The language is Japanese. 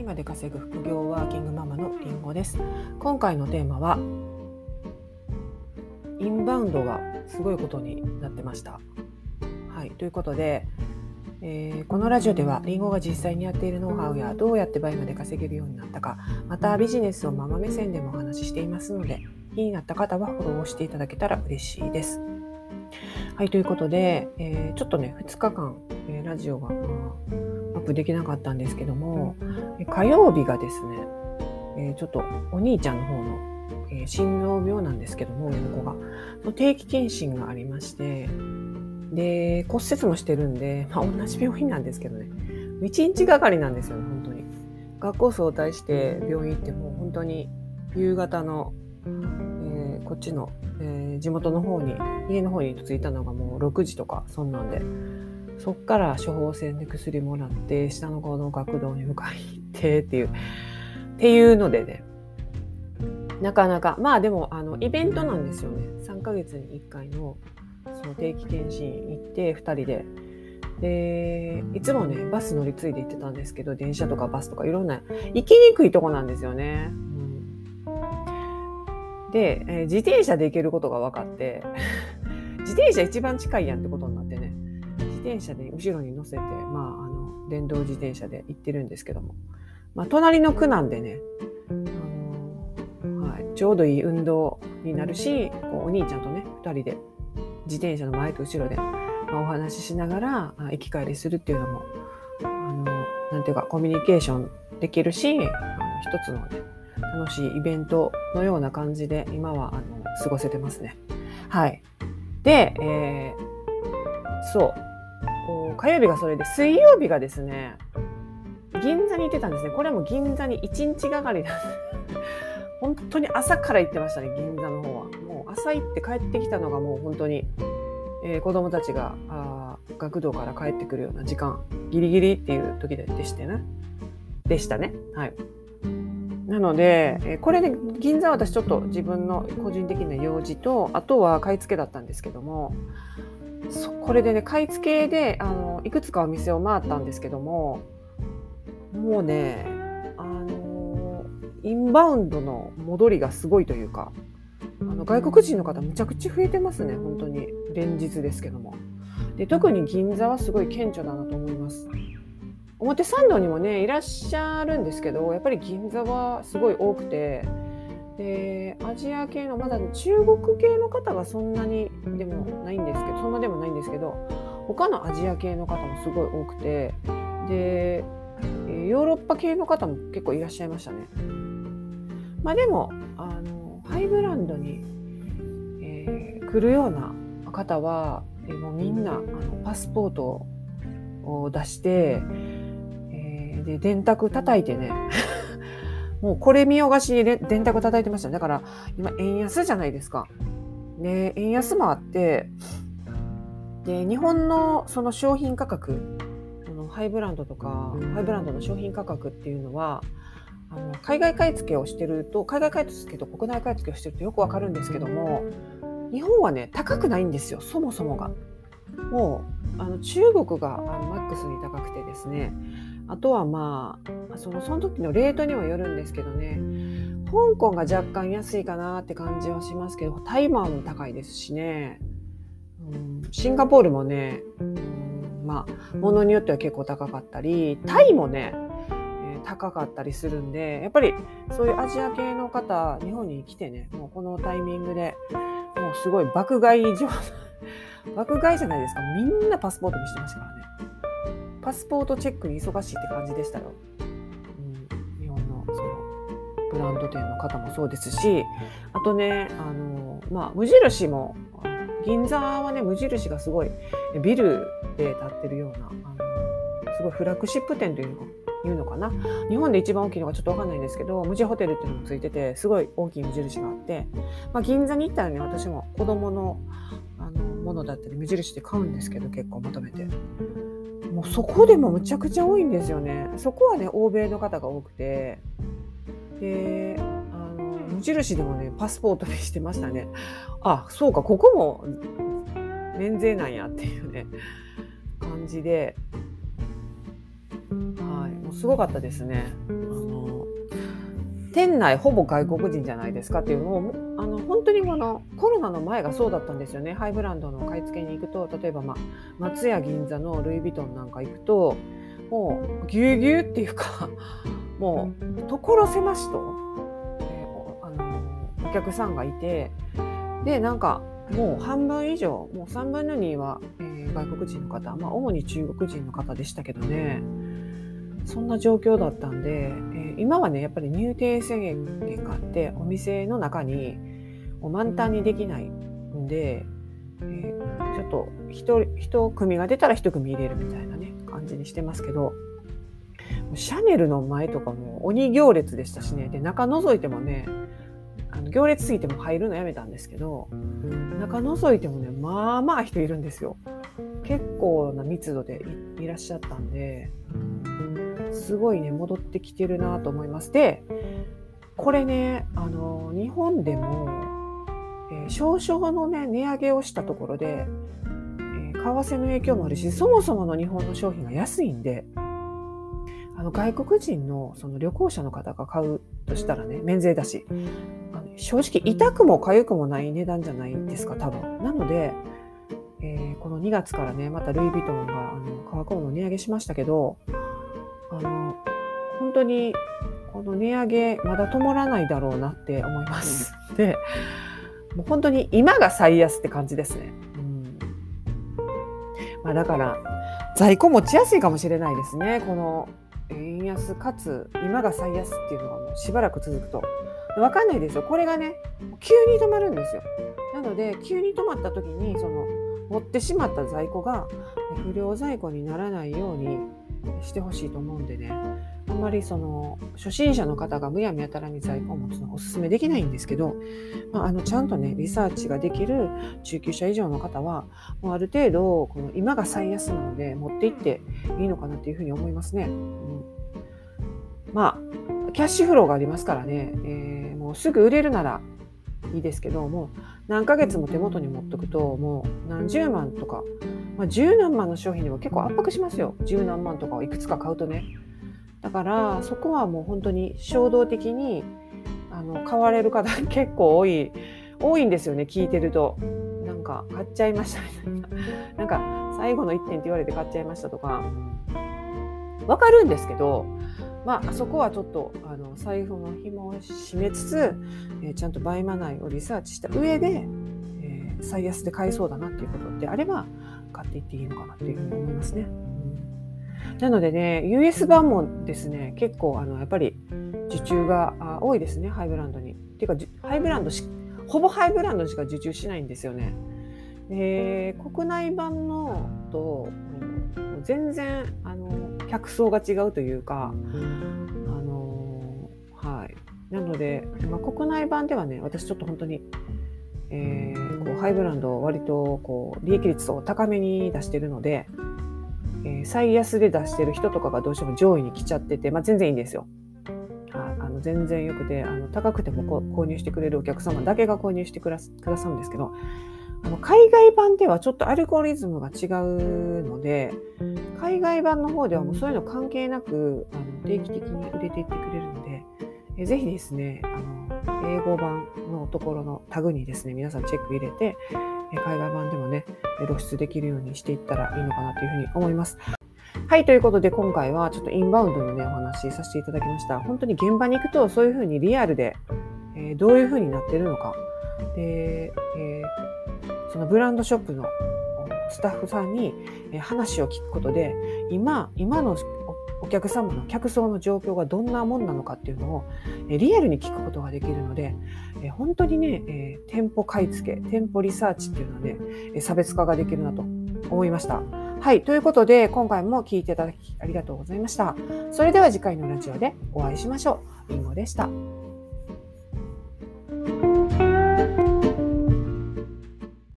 イまで稼ぐ副業ワーキングママのりんごです。今回のテーマはインバウンドがすごいことになってました。はいということで、えー、このラジオではりんごが実際にやっているノウハウやどうやって倍まで稼げるようになったかまたビジネスをママ目線でもお話ししていますので気になった方はフォローしていただけたら嬉しいです。はい、ということで、えー、ちょっとね、2日間、えー、ラジオが、プできなかったんですけども、火曜日がですね、えー、ちょっとお兄ちゃんの方の、えー、心臓病なんですけども、上の子が、定期検診がありまして、で、骨折もしてるんで、まあ同じ病院なんですけどね、1日がかりなんですよね、本当に。学校早退して病院行っても、本当に夕方の、えー、こっちのえー、地元の方に家の方に着いたのがもう6時とかそんなんで。そっから処方箋で薬もらって下の子の学童に迎えに行ってっていうっていうのでね。なかなかまあでもあのイベントなんですよね。3ヶ月に1回のその定期検診行って2人で。でいつもねバス乗り継いで行ってたんですけど電車とかバスとかいろんな行きにくいとこなんですよね。で、えー、自転車で行けることが分かって、自転車一番近いやんってことになって、自転車で後ろに乗せて、まあ、あの、電動自転車で行ってるんですけども、まあ、隣の区なんでね、あのはい、ちょうどいい運動になるし、こうお兄ちゃんとね、二人で自転車の前と後ろで、まあ、お話ししながら行き帰りするっていうのも、あの、なんていうか、コミュニケーションできるし、あの一つのね、楽しいイベントのような感じで今はあの過ごせてますね。はい。で、えー、そう。火曜日がそれで、水曜日がですね、銀座に行ってたんですね。これはもう銀座に1日がかりなんです。本当に朝から行ってましたね、銀座の方は。もう朝行って帰ってきたのがもう本当に、えー、子供たちがあ学童から帰ってくるような時間、ギリギリっていう時でしてね。でしたね。はい。なのでえ、これで銀座は私ちょっと自分の個人的な用事と、あとは買い付けだったんですけども、これでね、買い付けで、あの、いくつかお店を回ったんですけども、もうね、あの、インバウンドの戻りがすごいというか、あの外国人の方むちゃくちゃ増えてますね、本当に。連日ですけども。で特に銀座はすごい顕著だなと思います。表参道にもねいらっしゃるんですけどやっぱり銀座はすごい多くてでアジア系のまだ中国系の方がそんなにでもないんですけどそんなでもないんですけど他のアジア系の方もすごい多くてでヨーロッパ系の方も結構いらっしゃいましたね。まあでもあのハイブランドに、えー、来るような方は、え、もうみんなあのパスポートを出してえで、電卓叩いてね、もうこれ見よがしに電卓叩いてました。だから今円安じゃないですか。で、円安もあって、で、日本のその商品価格、このハイブランドとか、ハイブランドの商品価格っていうのは、あの海外買い付けをしてると、海外買い付けと国内買い付けをしてるとよくわかるんですけども、日本はね、高くないんですよ、そもそもが。もう、あの中国があのマックスに高くてですね、あとはまあそのその時のレートにはよるんですけどね。香港が若干安いかなって感じはしますけど台湾も高いですしね、うん、シンガポールもね、うん、まあものによっては結構高かったりタイもね、高かったりするんでやっぱりそういうアジア系の方日本に来てねもうこのタイミングでもうすごい爆買い状爆買いじゃないですか。みんなパスポートにしてましたからね。パスポートチェックに忙しいって感じでしたよ。うん、日本のそのブランド店の方もそうですしあとねあの、まあ、無印も銀座はね無印がすごいビルで建ってるようなあのすごいフラッグシップ店というのいうのかな？日本で一番大きいのかちょっとわかんないんですけど無地ホテルっていうのもついててすごい大きい無印があって、まあ、銀座に行ったらね私も子供のあのものだったり無印で買うんですけど結構まとめてもうそこでもむちゃくちゃ多いんですよね。そこはね、欧米の方が多くて、で、あの、無印でもね、パスポートにしてましたね。あ、そうか、ここも免税なんやっていうね、感じで、はい、もうすごかったですね。店内ほぼ外国人じゃないですかっていうのをあの本当にこのコロナの前がそうだったんですよね。ハイブランドの買い付けに行くと例えば、まあ、松屋銀座のルイ・ヴィトンなんか行くともうぎゅうぎゅうっていうか もう所狭しと、えー、あのお客さんがいてでなんかもう半分以上もう3分の2は、えー、外国人の方まあ主に中国人の方でしたけどね。そんな状況だったんで、え、今はねやっぱり入店制限があってお店の中に満タンにできないんで、え、ちょっと一一組が出たら一組入れるみたいなね感じにしてますけどシャネルの前とかも鬼行列でしたしね。で中覗いてもねあの行列すぎても入るのやめたんですけど中覗いてもねまあまあ人いるんですよ。結構な密度でいらっしゃったんですごいね戻ってきてるなと思いますでこれねあの日本でも、えー、少々のね値上げをしたところで、えー、為替の影響もあるしそもそもの日本の商品が安いんであの外国人のその旅行者の方が買うとしたらね免税だし正直痛くも痒くもない値段じゃないですか多分。なので、えー、この2月からねまたルイ・ヴィトンがあの革小物値上げしましたけどあの本当にこの値上げまだ止まらないだろうなって思います。でもう本当に今が最安って感じですね。うん。まあ、だから在庫持ちやすいかもしれないですね。この円安かつ今が最安っていうのがもうしばらく続くと。分かんないですよ。これがね急に止まるんですよ。なので急に止まった時にその持ってしまった在庫が不良在庫にならないようにしてほしいと思うんでね。あんまりその初心者の方がむやみやたらに在庫を持つのはおすすめできないんですけど、まあ、あのちゃんとねリサーチができる中級者以上の方はもうある程度この今が最安なので持っていっていいのかなっていうふうに思いますね。うん、まあキャッシュフローがありますからね、えー、もうすぐ売れるならいいですけども何ヶ月も手元に持っとくともう何十万とか、まあ、十何万の商品でも結構圧迫しますよ。十何万とかをいくつか買うとね。だからそこはもう本当に衝動的にあの買われる方 結構多い多いんですよね聞いてると。なんか買っちゃいましたみたいな。なんか最後の1点って言われて買っちゃいましたとか。わかるんですけどまあ、そこはちょっとあの財布の紐を締めつつ、えー、ちゃんと倍まないをリサーチした上で、えー、最安で買えそうだなっていうことであれば買っていっていいのかなっていうふうに思いますね。なのでね US 版もですね結構あのやっぱり受注が多いですねハイブランドに。っていうかハイブランドしほぼハイブランドしか受注しないんですよね。えー、国内版のと全然あの客層が違うというか、あのはい。なので、まあ、国内版ではね、私ちょっと本当に、えー、こうハイブランドを割とこう利益率を高めに出してるので、えー、最安で出してる人とかがどうしても上位に来ちゃってて、まあ、全然いいんですよ。はい、あの全然よくてあの高くても購入してくれるお客様だけが購入してくださるんですけどあの海外版ではちょっとアルゴリズムが違うので海外版の方ではもうそういうの関係なくあの定期的に売れていってくれるのでえぜひですねあの英語版のところのタグにですね皆さんチェック入れて海外版でもね露出できるようにしていったらいいのかなというふうに思います。はい、ということで今回はちょっとインバウンドのねお話しさせていただきました。本当に現場に行くとそういうふうにリアルで、え、どういうふうになってるのかで、えそのブランドショップのスタッフさんに話を聞くことで今今のお客様の客層の状況がどんなもんなのかっていうのをリアルに聞くことができるので本当にね店舗買い付け店舗リサーチっていうのはね差別化ができるなと思いました。はい。ということで、今回も聞いていただきありがとうございました。それでは次回のラジオでお会いしましょう。りんごでした。